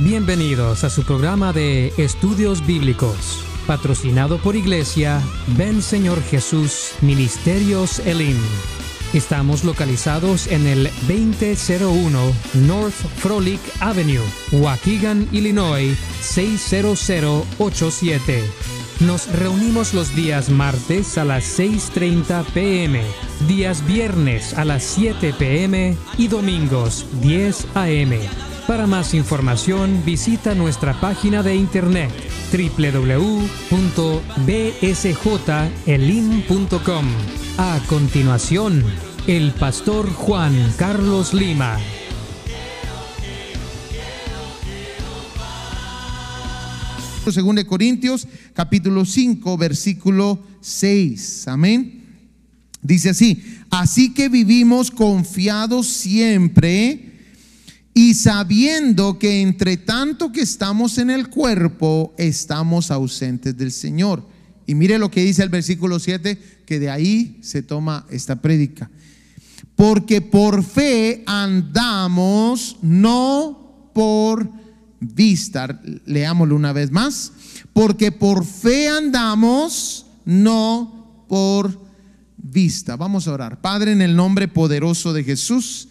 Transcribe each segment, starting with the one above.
Bienvenidos a su programa de Estudios Bíblicos, patrocinado por Iglesia Ven Señor Jesús Ministerios Elim. Estamos localizados en el 2001 North Frolic Avenue, Waukegan, Illinois 60087. Nos reunimos los días martes a las 6.30 pm, días viernes a las 7 pm y domingos 10 am. Para más información visita nuestra página de internet www.bsjelim.com. A continuación, el pastor Juan Carlos Lima. Según de Corintios, capítulo 5, versículo 6. Amén. Dice así, así que vivimos confiados siempre y sabiendo que entre tanto que estamos en el cuerpo, estamos ausentes del Señor. Y mire lo que dice el versículo 7, que de ahí se toma esta prédica. Porque por fe andamos, no por vista. Leámoslo una vez más. Porque por fe andamos, no por vista. Vamos a orar. Padre, en el nombre poderoso de Jesús,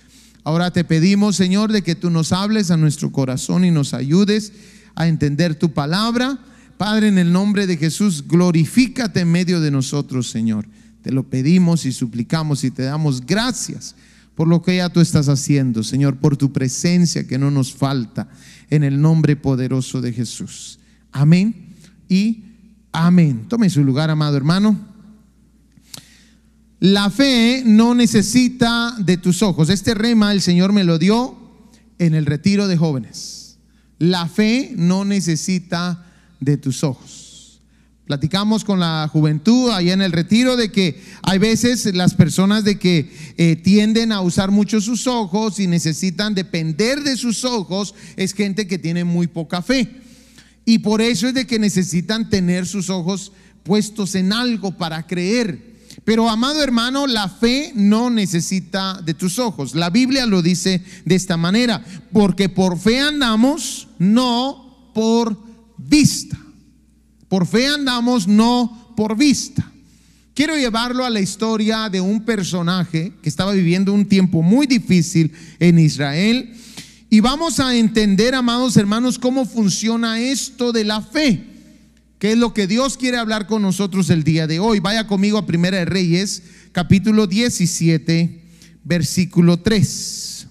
ahora te pedimos, Señor, de que tú nos hables a nuestro corazón y nos ayudes a entender tu palabra. Padre, en el nombre de Jesús, glorifícate en medio de nosotros, Señor. Te lo pedimos y suplicamos y te damos gracias por lo que ya tú estás haciendo, Señor, por tu presencia que no nos falta, en el nombre poderoso de Jesús. Amén y amén. Tome su lugar, amado hermano. La fe no necesita de tus ojos. Este rema el Señor me lo dio en el retiro de jóvenes. La fe no necesita de tus ojos. Platicamos con la juventud allá en el retiro de que hay veces las personas de que eh, tienden a usar mucho sus ojos y necesitan depender de sus ojos, es gente que tiene muy poca fe. Y por eso es de que necesitan tener sus ojos puestos en algo para creer. Pero amado hermano, la fe no necesita de tus ojos. La Biblia lo dice de esta manera, porque por fe andamos, no por vista. Por fe andamos, no por vista. Quiero llevarlo a la historia de un personaje que estaba viviendo un tiempo muy difícil en Israel. Y vamos a entender, amados hermanos, cómo funciona esto de la fe, que es lo que Dios quiere hablar con nosotros el día de hoy. Vaya conmigo a Primera de Reyes, capítulo 17, versículo 3.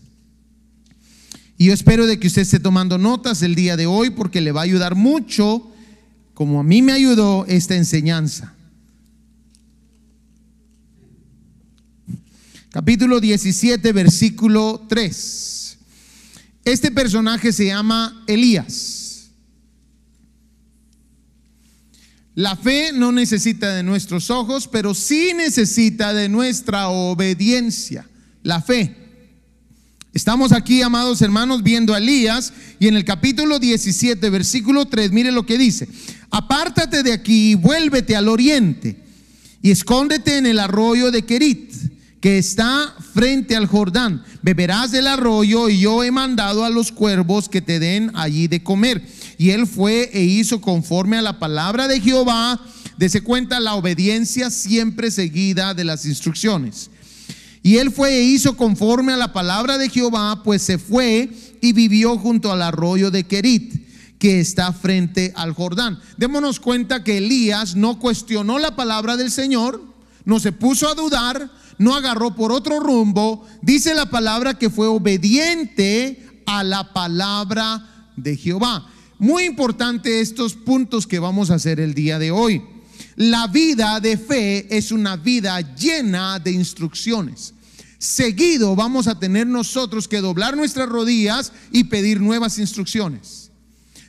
Y yo espero de que usted esté tomando notas el día de hoy porque le va a ayudar mucho como a mí me ayudó esta enseñanza. Capítulo 17, versículo 3. Este personaje se llama Elías. La fe no necesita de nuestros ojos, pero sí necesita de nuestra obediencia. La fe. Estamos aquí, amados hermanos, viendo a Elías y en el capítulo 17, versículo 3, mire lo que dice. Apártate de aquí y vuélvete al oriente y escóndete en el arroyo de Kerit, que está frente al Jordán. Beberás del arroyo y yo he mandado a los cuervos que te den allí de comer. Y él fue e hizo conforme a la palabra de Jehová. Dese cuenta la obediencia siempre seguida de las instrucciones. Y él fue e hizo conforme a la palabra de Jehová, pues se fue y vivió junto al arroyo de Kerit, que está frente al Jordán. Démonos cuenta que Elías no cuestionó la palabra del Señor, no se puso a dudar, no agarró por otro rumbo. Dice la palabra que fue obediente a la palabra de Jehová. Muy importante estos puntos que vamos a hacer el día de hoy. La vida de fe es una vida llena de instrucciones seguido vamos a tener nosotros que doblar nuestras rodillas y pedir nuevas instrucciones.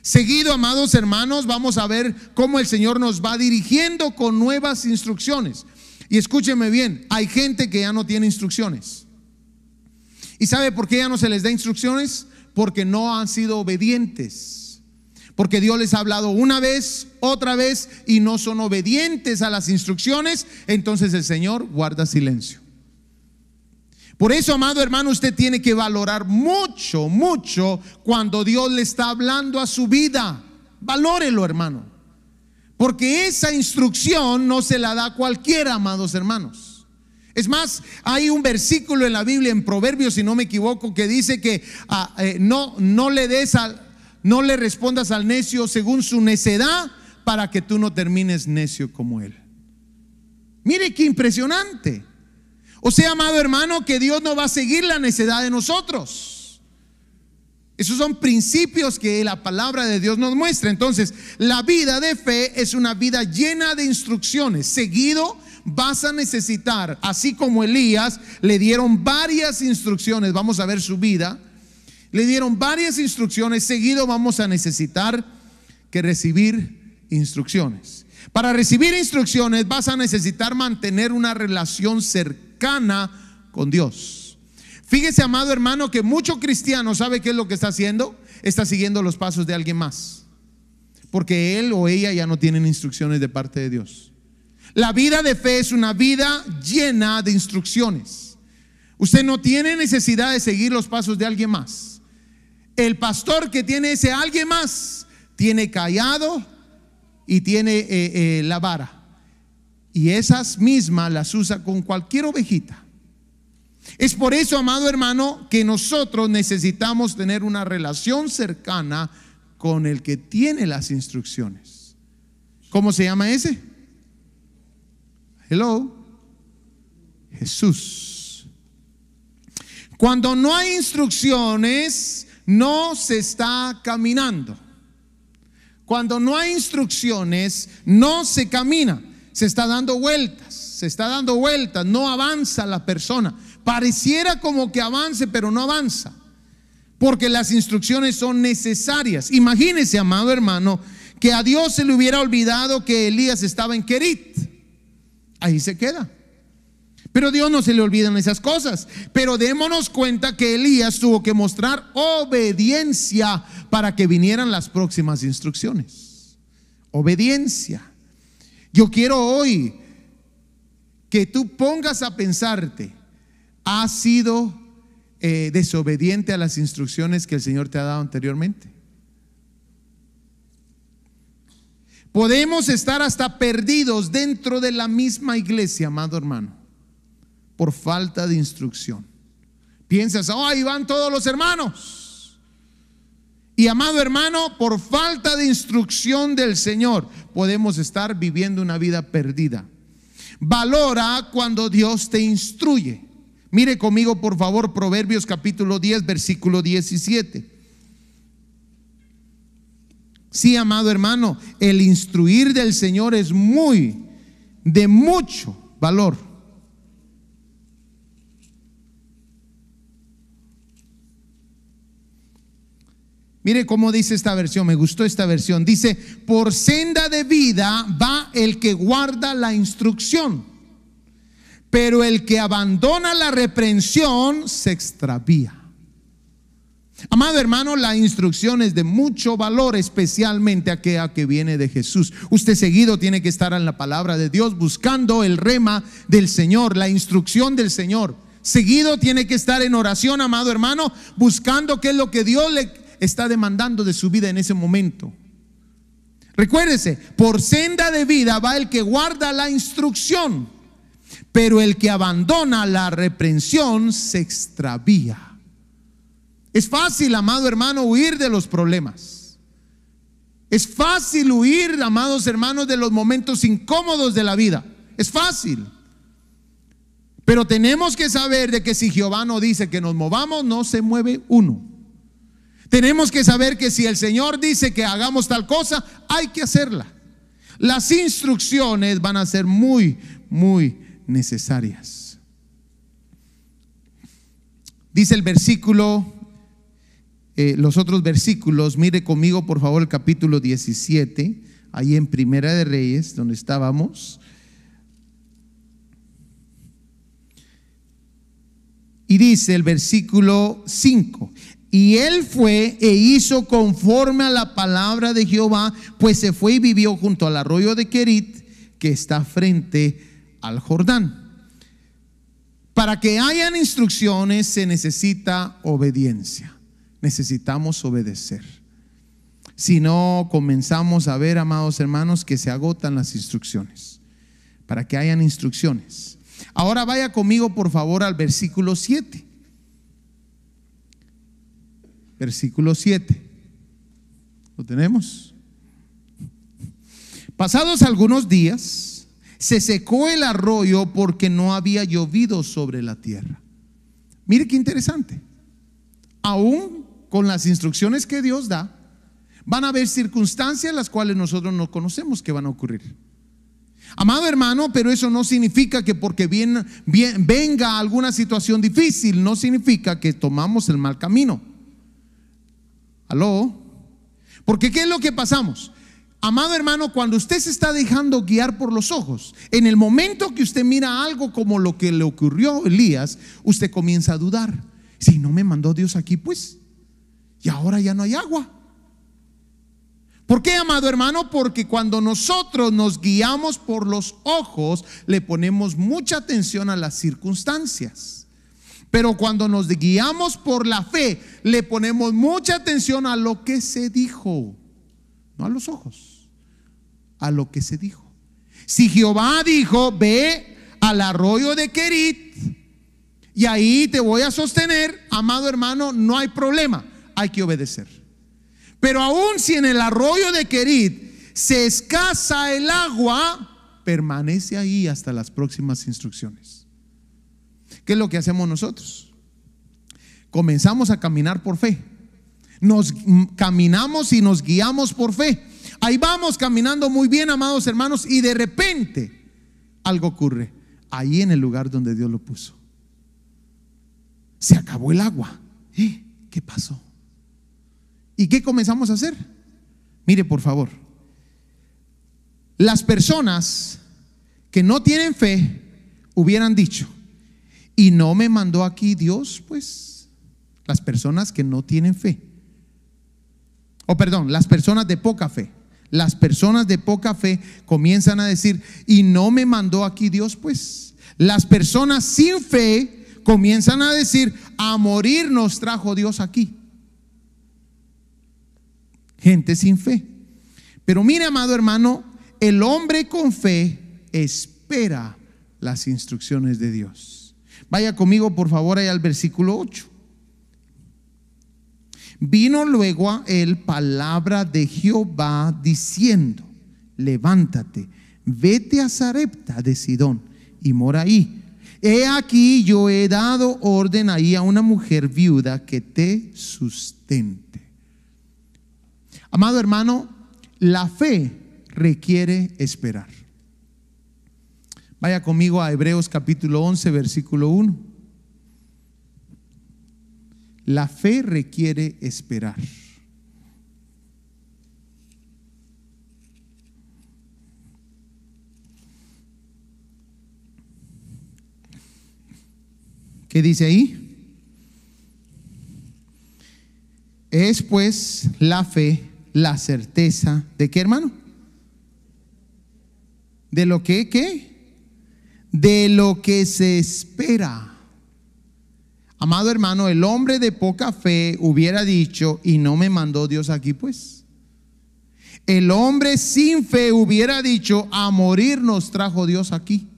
Seguido, amados hermanos, vamos a ver cómo el Señor nos va dirigiendo con nuevas instrucciones. Y escúcheme bien, hay gente que ya no tiene instrucciones. ¿Y sabe por qué ya no se les da instrucciones? Porque no han sido obedientes. Porque Dios les ha hablado una vez, otra vez, y no son obedientes a las instrucciones. Entonces el Señor guarda silencio. Por eso, amado hermano, usted tiene que valorar mucho, mucho cuando Dios le está hablando a su vida. Valórelo, hermano. Porque esa instrucción no se la da cualquiera, amados hermanos. Es más, hay un versículo en la Biblia, en Proverbios, si no me equivoco, que dice que ah, eh, no, no le des al, no le respondas al necio según su necedad, para que tú no termines necio como él. Mire qué impresionante. O sea, amado hermano, que Dios no va a seguir la necedad de nosotros. Esos son principios que la palabra de Dios nos muestra. Entonces, la vida de fe es una vida llena de instrucciones. Seguido vas a necesitar, así como Elías le dieron varias instrucciones, vamos a ver su vida, le dieron varias instrucciones, seguido vamos a necesitar que recibir instrucciones. Para recibir instrucciones vas a necesitar mantener una relación cercana con Dios. Fíjese, amado hermano, que mucho cristiano sabe qué es lo que está haciendo. Está siguiendo los pasos de alguien más. Porque él o ella ya no tienen instrucciones de parte de Dios. La vida de fe es una vida llena de instrucciones. Usted no tiene necesidad de seguir los pasos de alguien más. El pastor que tiene ese alguien más tiene callado y tiene eh, eh, la vara. Y esas mismas las usa con cualquier ovejita. Es por eso, amado hermano, que nosotros necesitamos tener una relación cercana con el que tiene las instrucciones. ¿Cómo se llama ese? Hello. Jesús. Cuando no hay instrucciones, no se está caminando. Cuando no hay instrucciones, no se camina, se está dando vueltas, se está dando vueltas, no avanza la persona. Pareciera como que avance, pero no avanza, porque las instrucciones son necesarias. Imagínese, amado hermano, que a Dios se le hubiera olvidado que Elías estaba en Kerit. Ahí se queda. Pero Dios no se le olvidan esas cosas. Pero démonos cuenta que Elías tuvo que mostrar obediencia para que vinieran las próximas instrucciones. Obediencia. Yo quiero hoy que tú pongas a pensarte, ¿has sido eh, desobediente a las instrucciones que el Señor te ha dado anteriormente? Podemos estar hasta perdidos dentro de la misma iglesia, amado hermano por falta de instrucción. Piensas, oh, ahí van todos los hermanos. Y amado hermano, por falta de instrucción del Señor, podemos estar viviendo una vida perdida. Valora cuando Dios te instruye. Mire conmigo, por favor, Proverbios capítulo 10, versículo 17. Sí, amado hermano, el instruir del Señor es muy, de mucho valor. Mire cómo dice esta versión, me gustó esta versión. Dice, por senda de vida va el que guarda la instrucción, pero el que abandona la reprensión se extravía. Amado hermano, la instrucción es de mucho valor, especialmente aquella que viene de Jesús. Usted seguido tiene que estar en la palabra de Dios buscando el rema del Señor, la instrucción del Señor. Seguido tiene que estar en oración, amado hermano, buscando qué es lo que Dios le está demandando de su vida en ese momento. Recuérdese, por senda de vida va el que guarda la instrucción, pero el que abandona la reprensión se extravía. Es fácil, amado hermano, huir de los problemas. Es fácil huir, amados hermanos, de los momentos incómodos de la vida. Es fácil. Pero tenemos que saber de que si Jehová no dice que nos movamos, no se mueve uno. Tenemos que saber que si el Señor dice que hagamos tal cosa, hay que hacerla. Las instrucciones van a ser muy, muy necesarias. Dice el versículo, eh, los otros versículos, mire conmigo por favor el capítulo 17, ahí en Primera de Reyes, donde estábamos. Y dice el versículo 5, y él fue e hizo conforme a la palabra de Jehová, pues se fue y vivió junto al arroyo de Kerit, que está frente al Jordán. Para que hayan instrucciones se necesita obediencia. Necesitamos obedecer. Si no, comenzamos a ver, amados hermanos, que se agotan las instrucciones. Para que hayan instrucciones. Ahora vaya conmigo, por favor, al versículo 7. Versículo 7. ¿Lo tenemos? Pasados algunos días, se secó el arroyo porque no había llovido sobre la tierra. Mire qué interesante. Aún con las instrucciones que Dios da, van a haber circunstancias las cuales nosotros no conocemos que van a ocurrir. Amado hermano, pero eso no significa que porque venga alguna situación difícil, no significa que tomamos el mal camino. ¿Aló? Porque ¿qué es lo que pasamos? Amado hermano, cuando usted se está dejando guiar por los ojos, en el momento que usted mira algo como lo que le ocurrió a Elías, usted comienza a dudar. Si no me mandó Dios aquí, pues, y ahora ya no hay agua. ¿Por qué, amado hermano? Porque cuando nosotros nos guiamos por los ojos, le ponemos mucha atención a las circunstancias. Pero cuando nos guiamos por la fe, le ponemos mucha atención a lo que se dijo no a los ojos, a lo que se dijo. Si Jehová dijo, ve al arroyo de Kerit y ahí te voy a sostener, amado hermano, no hay problema, hay que obedecer. Pero aún si en el arroyo de Kerit se escasa el agua, permanece ahí hasta las próximas instrucciones. ¿Qué es lo que hacemos nosotros? Comenzamos a caminar por fe nos caminamos y nos guiamos por fe. Ahí vamos caminando muy bien, amados hermanos, y de repente algo ocurre. Ahí en el lugar donde Dios lo puso. Se acabó el agua. ¿Eh? ¿Qué pasó? ¿Y qué comenzamos a hacer? Mire, por favor. Las personas que no tienen fe hubieran dicho, y no me mandó aquí Dios, pues las personas que no tienen fe o perdón, las personas de poca fe. Las personas de poca fe comienzan a decir, y no me mandó aquí Dios, pues. Las personas sin fe comienzan a decir, a morir nos trajo Dios aquí. Gente sin fe. Pero mire, amado hermano, el hombre con fe espera las instrucciones de Dios. Vaya conmigo, por favor, ahí al versículo 8. Vino luego a él palabra de Jehová diciendo, levántate, vete a Sarepta de Sidón y mora ahí. He aquí yo he dado orden ahí a una mujer viuda que te sustente. Amado hermano, la fe requiere esperar. Vaya conmigo a Hebreos capítulo 11, versículo 1. La fe requiere esperar. ¿Qué dice ahí? Es pues la fe, la certeza de qué hermano? De lo que, ¿qué? De lo que se espera. Amado hermano, el hombre de poca fe hubiera dicho, y no me mandó Dios aquí, pues. El hombre sin fe hubiera dicho, a morir nos trajo Dios aquí.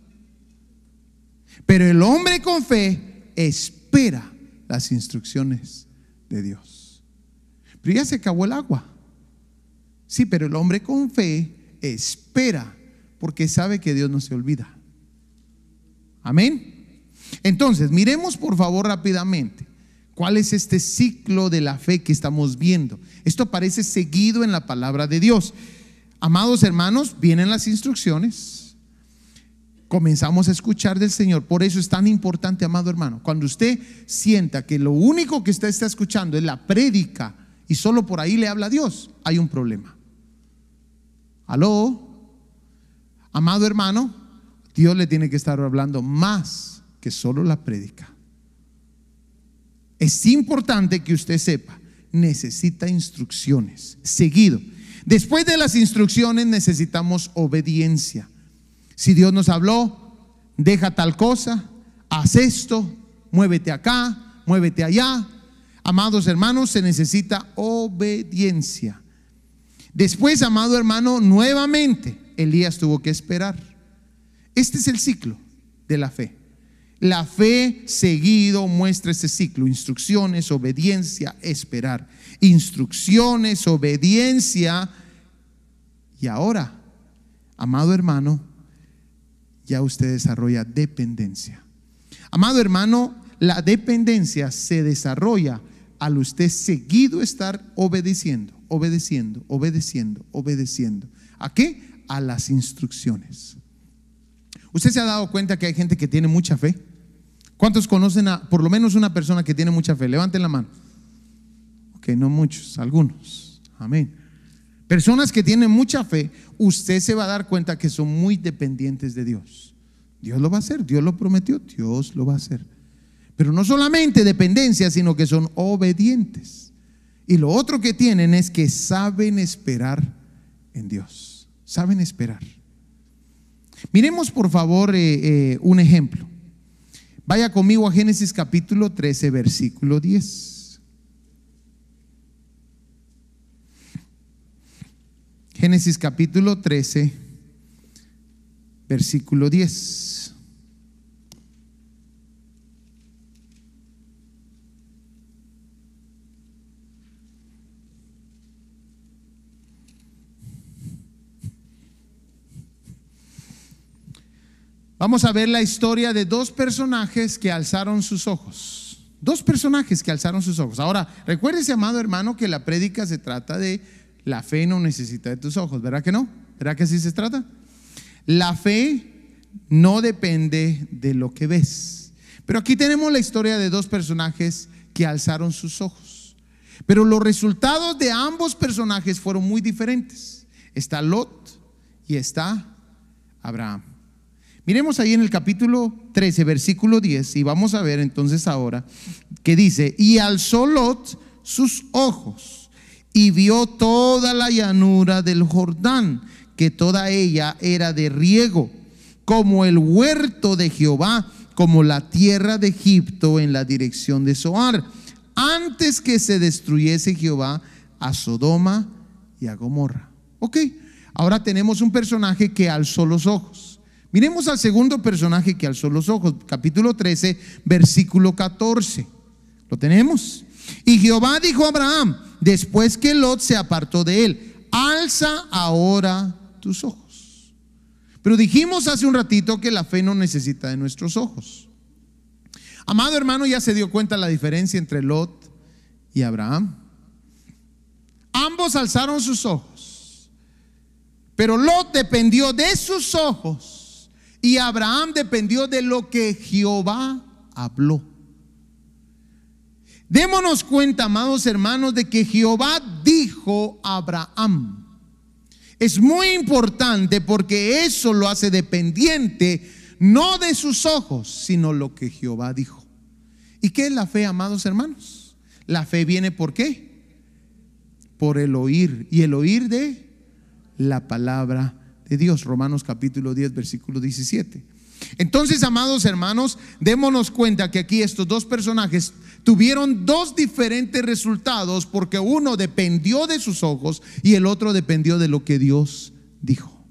Pero el hombre con fe espera las instrucciones de Dios. Pero ya se acabó el agua. Sí, pero el hombre con fe espera porque sabe que Dios no se olvida. Amén. Entonces, miremos por favor rápidamente cuál es este ciclo de la fe que estamos viendo. Esto aparece seguido en la palabra de Dios. Amados hermanos, vienen las instrucciones. Comenzamos a escuchar del Señor. Por eso es tan importante, amado hermano. Cuando usted sienta que lo único que usted está escuchando es la prédica y solo por ahí le habla a Dios, hay un problema. Aló, amado hermano, Dios le tiene que estar hablando más que solo la predica. Es importante que usted sepa, necesita instrucciones, seguido. Después de las instrucciones necesitamos obediencia. Si Dios nos habló, deja tal cosa, haz esto, muévete acá, muévete allá. Amados hermanos, se necesita obediencia. Después, amado hermano, nuevamente Elías tuvo que esperar. Este es el ciclo de la fe. La fe seguido muestra ese ciclo. Instrucciones, obediencia, esperar. Instrucciones, obediencia. Y ahora, amado hermano, ya usted desarrolla dependencia. Amado hermano, la dependencia se desarrolla al usted seguido estar obedeciendo, obedeciendo, obedeciendo, obedeciendo. ¿A qué? A las instrucciones. ¿Usted se ha dado cuenta que hay gente que tiene mucha fe? ¿Cuántos conocen a por lo menos una persona que tiene mucha fe? Levanten la mano. Ok, no muchos, algunos. Amén. Personas que tienen mucha fe, usted se va a dar cuenta que son muy dependientes de Dios. Dios lo va a hacer, Dios lo prometió, Dios lo va a hacer. Pero no solamente dependencia, sino que son obedientes. Y lo otro que tienen es que saben esperar en Dios. Saben esperar. Miremos por favor eh, eh, un ejemplo. Vaya conmigo a Génesis capítulo 13, versículo 10. Génesis capítulo 13, versículo 10. Vamos a ver la historia de dos personajes que alzaron sus ojos. Dos personajes que alzaron sus ojos. Ahora, recuérdese, amado hermano, que la prédica se trata de la fe no necesita de tus ojos, ¿verdad que no? ¿Verdad que así se trata? La fe no depende de lo que ves. Pero aquí tenemos la historia de dos personajes que alzaron sus ojos. Pero los resultados de ambos personajes fueron muy diferentes. Está Lot y está Abraham. Miremos ahí en el capítulo 13, versículo 10, y vamos a ver entonces ahora que dice, y alzó Lot sus ojos y vio toda la llanura del Jordán, que toda ella era de riego, como el huerto de Jehová, como la tierra de Egipto en la dirección de Zoar, antes que se destruyese Jehová a Sodoma y a Gomorra. Ok, ahora tenemos un personaje que alzó los ojos. Miremos al segundo personaje que alzó los ojos, capítulo 13, versículo 14. ¿Lo tenemos? Y Jehová dijo a Abraham, después que Lot se apartó de él, alza ahora tus ojos. Pero dijimos hace un ratito que la fe no necesita de nuestros ojos. Amado hermano, ya se dio cuenta la diferencia entre Lot y Abraham. Ambos alzaron sus ojos, pero Lot dependió de sus ojos y Abraham dependió de lo que Jehová habló. Démonos cuenta, amados hermanos, de que Jehová dijo a Abraham. Es muy importante porque eso lo hace dependiente no de sus ojos, sino lo que Jehová dijo. ¿Y qué es la fe, amados hermanos? La fe viene por qué? Por el oír. Y el oír de la palabra de Dios. Romanos capítulo 10, versículo 17. Entonces, amados hermanos, démonos cuenta que aquí estos dos personajes tuvieron dos diferentes resultados porque uno dependió de sus ojos y el otro dependió de lo que Dios dijo.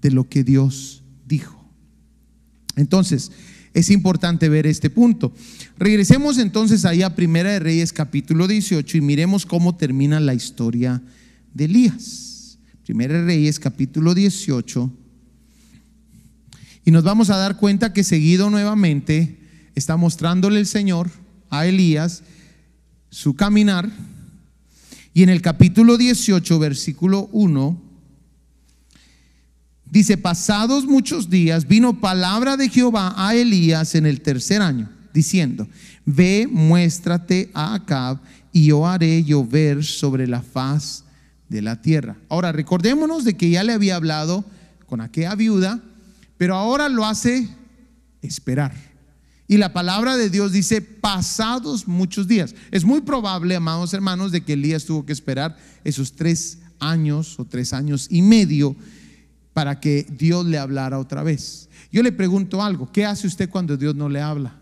De lo que Dios dijo. Entonces, es importante ver este punto. Regresemos entonces ahí a Primera de Reyes capítulo 18 y miremos cómo termina la historia de Elías. Primera Reyes capítulo 18. Y nos vamos a dar cuenta que seguido nuevamente está mostrándole el Señor a Elías su caminar. Y en el capítulo 18, versículo 1, dice, pasados muchos días vino palabra de Jehová a Elías en el tercer año, diciendo, ve, muéstrate a Acab y yo haré llover sobre la faz de la tierra. Ahora, recordémonos de que ya le había hablado con aquella viuda, pero ahora lo hace esperar. Y la palabra de Dios dice pasados muchos días. Es muy probable, amados hermanos, de que Elías tuvo que esperar esos tres años o tres años y medio para que Dios le hablara otra vez. Yo le pregunto algo, ¿qué hace usted cuando Dios no le habla?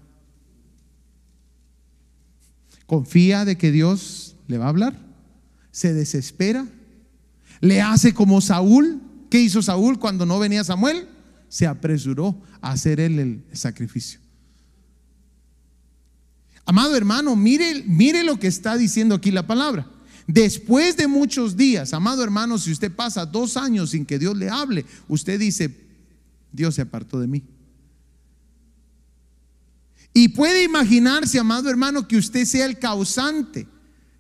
¿Confía de que Dios le va a hablar? ¿Se desespera? ¿Le hace como Saúl? ¿Qué hizo Saúl cuando no venía Samuel? Se apresuró a hacer él el sacrificio. Amado hermano, mire, mire lo que está diciendo aquí la palabra. Después de muchos días, amado hermano, si usted pasa dos años sin que Dios le hable, usted dice, Dios se apartó de mí. Y puede imaginarse, amado hermano, que usted sea el causante,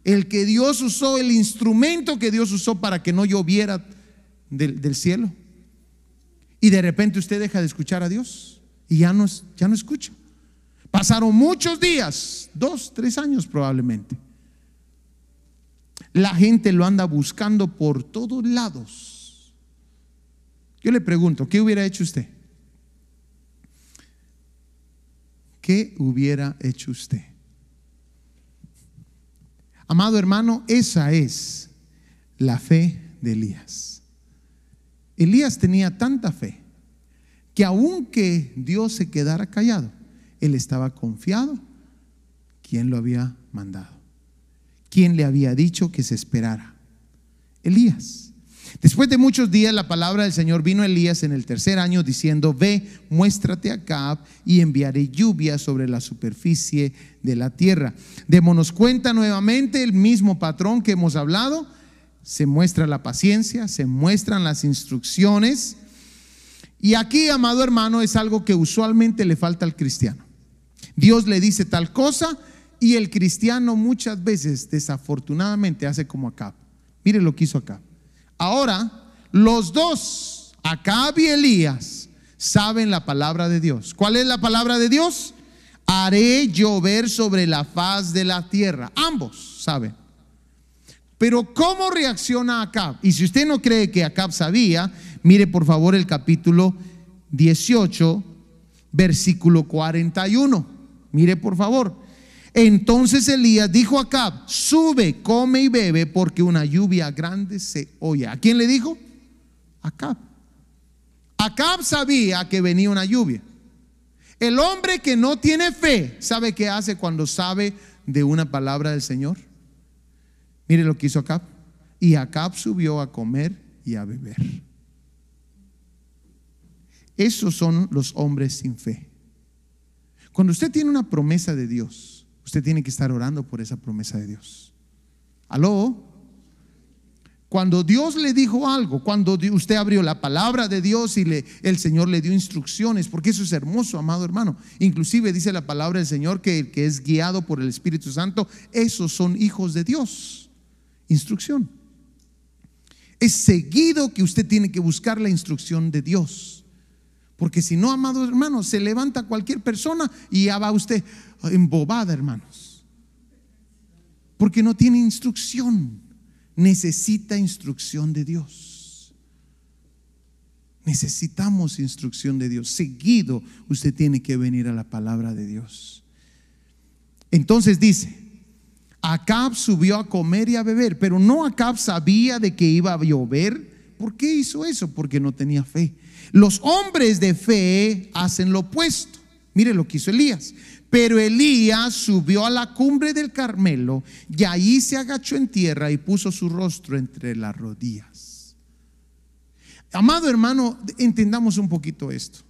el que Dios usó, el instrumento que Dios usó para que no lloviera del, cielo. Y de repente usted deja de escuchar a Dios y ya no, ya no escucha. Pasaron muchos días, dos, tres años probablemente. La gente lo anda buscando por todos lados. Yo le pregunto, ¿qué hubiera hecho usted? ¿Qué hubiera hecho usted? Amado hermano, esa es la fe de Elías. Elías tenía tanta fe que aunque Dios se quedara callado, él estaba confiado. ¿Quién lo había mandado? ¿Quién le había dicho que se esperara? Elías. Después de muchos días la palabra del Señor vino a Elías en el tercer año diciendo, ve, muéstrate acá y enviaré lluvia sobre la superficie de la tierra. Démonos cuenta nuevamente el mismo patrón que hemos hablado. Se muestra la paciencia, se muestran las instrucciones. Y aquí, amado hermano, es algo que usualmente le falta al cristiano. Dios le dice tal cosa y el cristiano muchas veces desafortunadamente hace como Acab. Mire lo que hizo Acab. Ahora, los dos, Acab y Elías, saben la palabra de Dios. ¿Cuál es la palabra de Dios? Haré llover sobre la faz de la tierra. Ambos saben. Pero ¿cómo reacciona Acab? Y si usted no cree que Acab sabía, mire por favor el capítulo 18, versículo 41. Mire por favor. Entonces Elías dijo a Acab, sube, come y bebe porque una lluvia grande se oye. ¿A quién le dijo? Acab. Acab sabía que venía una lluvia. El hombre que no tiene fe, ¿sabe qué hace cuando sabe de una palabra del Señor? Mire lo que hizo Acab. Y Acab subió a comer y a beber. Esos son los hombres sin fe. Cuando usted tiene una promesa de Dios, usted tiene que estar orando por esa promesa de Dios. ¿Aló? Cuando Dios le dijo algo, cuando usted abrió la palabra de Dios y el Señor le dio instrucciones, porque eso es hermoso, amado hermano. Inclusive dice la palabra del Señor que el que es guiado por el Espíritu Santo, esos son hijos de Dios. Instrucción. Es seguido que usted tiene que buscar la instrucción de Dios. Porque si no, amados hermanos, se levanta cualquier persona y ya va usted embobada, hermanos. Porque no tiene instrucción. Necesita instrucción de Dios. Necesitamos instrucción de Dios. Seguido usted tiene que venir a la palabra de Dios. Entonces dice, Acab subió a comer y a beber, pero no Acab sabía de que iba a llover. ¿Por qué hizo eso? Porque no tenía fe. Los hombres de fe hacen lo opuesto. Mire lo que hizo Elías. Pero Elías subió a la cumbre del Carmelo y ahí se agachó en tierra y puso su rostro entre las rodillas. Amado hermano, entendamos un poquito esto.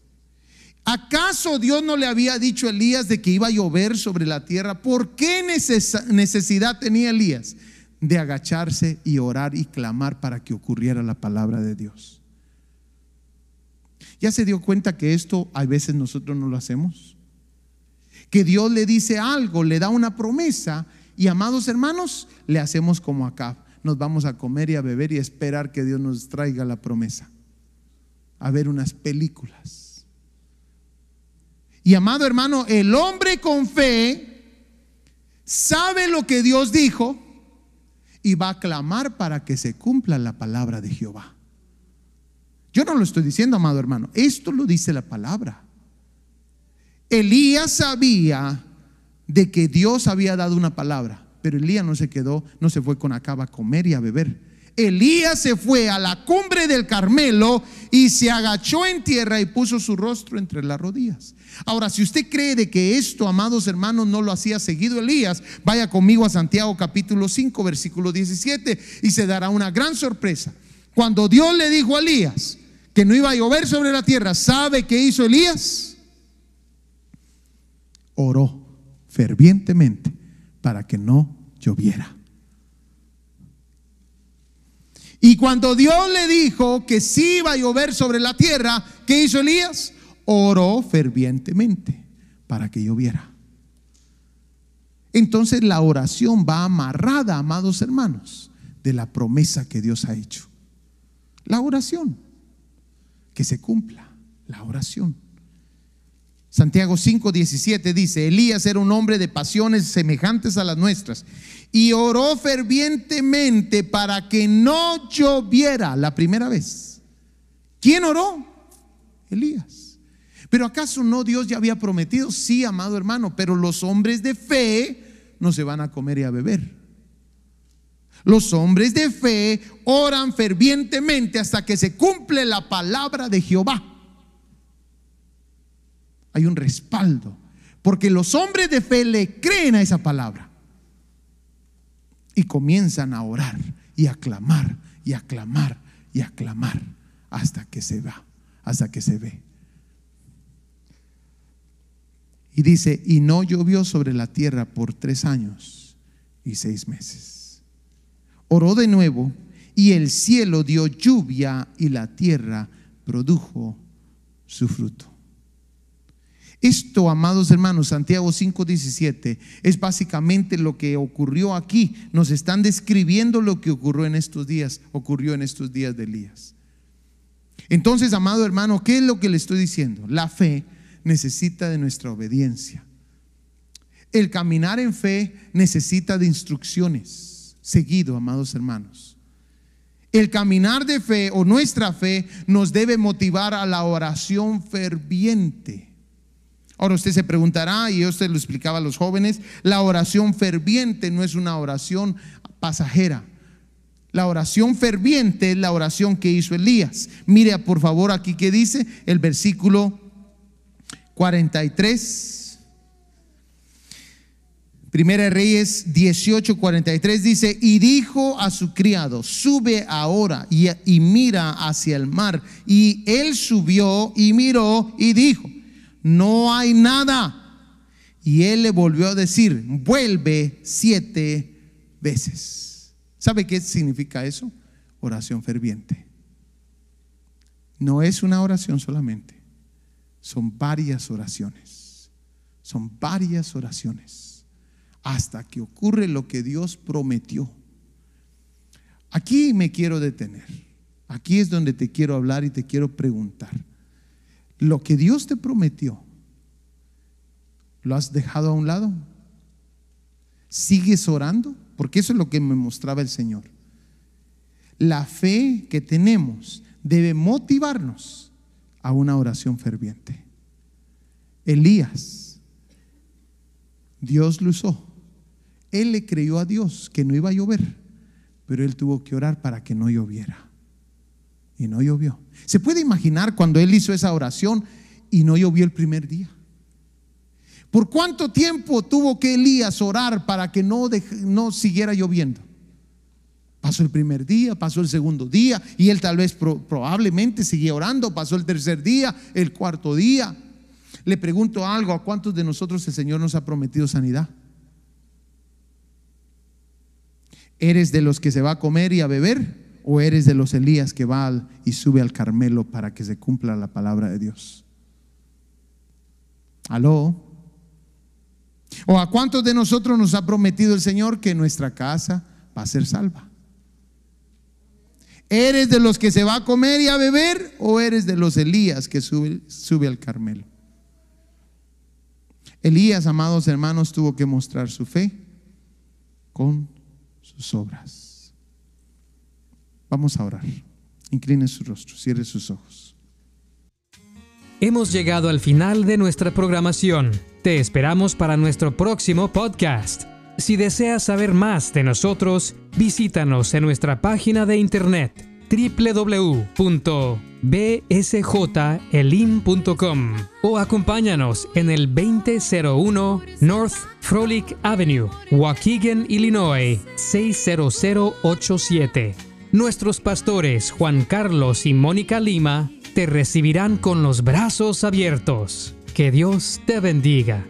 ¿Acaso Dios no le había dicho a Elías de que iba a llover sobre la tierra? ¿Por qué necesidad tenía Elías de agacharse y orar y clamar para que ocurriera la palabra de Dios? ¿Ya se dio cuenta que esto a veces nosotros no lo hacemos? Que Dios le dice algo, le da una promesa y amados hermanos, le hacemos como acá. Nos vamos a comer y a beber y a esperar que Dios nos traiga la promesa. A ver unas películas. Y amado hermano, el hombre con fe sabe lo que Dios dijo y va a clamar para que se cumpla la palabra de Jehová. Yo no lo estoy diciendo, amado hermano. Esto lo dice la palabra. Elías sabía de que Dios había dado una palabra, pero Elías no se quedó, no se fue con acaba a comer y a beber. Elías se fue a la cumbre del Carmelo y se agachó en tierra y puso su rostro entre las rodillas. Ahora, si usted cree de que esto, amados hermanos, no lo hacía seguido Elías, vaya conmigo a Santiago capítulo 5, versículo 17 y se dará una gran sorpresa. Cuando Dios le dijo a Elías que no iba a llover sobre la tierra, ¿sabe qué hizo Elías? Oró fervientemente para que no lloviera. Y cuando Dios le dijo que sí iba a llover sobre la tierra, ¿qué hizo Elías? Oró fervientemente para que lloviera. Entonces la oración va amarrada, amados hermanos, de la promesa que Dios ha hecho. La oración, que se cumpla, la oración. Santiago 5:17 dice, Elías era un hombre de pasiones semejantes a las nuestras y oró fervientemente para que no lloviera la primera vez. ¿Quién oró? Elías. Pero ¿acaso no Dios ya había prometido? Sí, amado hermano, pero los hombres de fe no se van a comer y a beber. Los hombres de fe oran fervientemente hasta que se cumple la palabra de Jehová. Hay un respaldo, porque los hombres de fe le creen a esa palabra y comienzan a orar y a clamar y a clamar y a clamar hasta que se va, hasta que se ve. Y dice, y no llovió sobre la tierra por tres años y seis meses. Oró de nuevo y el cielo dio lluvia y la tierra produjo su fruto. Esto, amados hermanos, Santiago 5:17 es básicamente lo que ocurrió aquí. Nos están describiendo lo que ocurrió en estos días, ocurrió en estos días de Elías. Entonces, amado hermano, ¿qué es lo que le estoy diciendo? La fe necesita de nuestra obediencia. El caminar en fe necesita de instrucciones. Seguido, amados hermanos. El caminar de fe o nuestra fe nos debe motivar a la oración ferviente. Ahora usted se preguntará, y yo usted lo explicaba a los jóvenes, la oración ferviente no es una oración pasajera. La oración ferviente es la oración que hizo Elías. Mire por favor aquí que dice el versículo 43. Primera Reyes 18, 43 dice, y dijo a su criado, sube ahora y mira hacia el mar. Y él subió y miró y dijo, no hay nada. Y él le volvió a decir, vuelve siete veces. ¿Sabe qué significa eso? Oración ferviente. No es una oración solamente, son varias oraciones. Son varias oraciones hasta que ocurre lo que Dios prometió. Aquí me quiero detener. Aquí es donde te quiero hablar y te quiero preguntar lo que Dios te prometió, ¿lo has dejado a un lado? ¿Sigues orando? Porque eso es lo que me mostraba el Señor. La fe que tenemos debe motivarnos a una oración ferviente. Elías, Dios lo usó. Él le creyó a Dios que no iba a llover, pero él tuvo que orar para que no lloviera y no llovió. ¿Se puede imaginar cuando él hizo esa oración y no llovió el primer día? ¿Por cuánto tiempo tuvo que Elías orar para que no, siguiera lloviendo? Pasó el primer día, pasó el segundo día y él tal vez probablemente seguía orando, pasó el tercer día, el cuarto día. Le pregunto algo, ¿a cuántos de nosotros el Señor nos ha prometido sanidad? ¿Eres de los que se va a comer y a beber? ¿O eres de los Elías que va y sube al Carmelo para que se cumpla la palabra de Dios? ¿Aló? ¿O a cuántos de nosotros nos ha prometido el Señor que nuestra casa va a ser salva? ¿Eres de los que se va a comer y a beber o eres de los Elías que sube, sube al Carmelo? Elías, amados hermanos, tuvo que mostrar su fe con obras. Vamos a orar. Incline su rostro, cierre sus ojos. Hemos llegado al final de nuestra programación. Te esperamos para nuestro próximo podcast. Si deseas saber más de nosotros, visítanos en nuestra página de internet www.bsjelim.com o acompáñanos en el 2001 North Frolic Avenue, Waukegan, Illinois 60087. Nuestros pastores Juan Carlos y Mónica Lima te recibirán con los brazos abiertos. Que Dios te bendiga.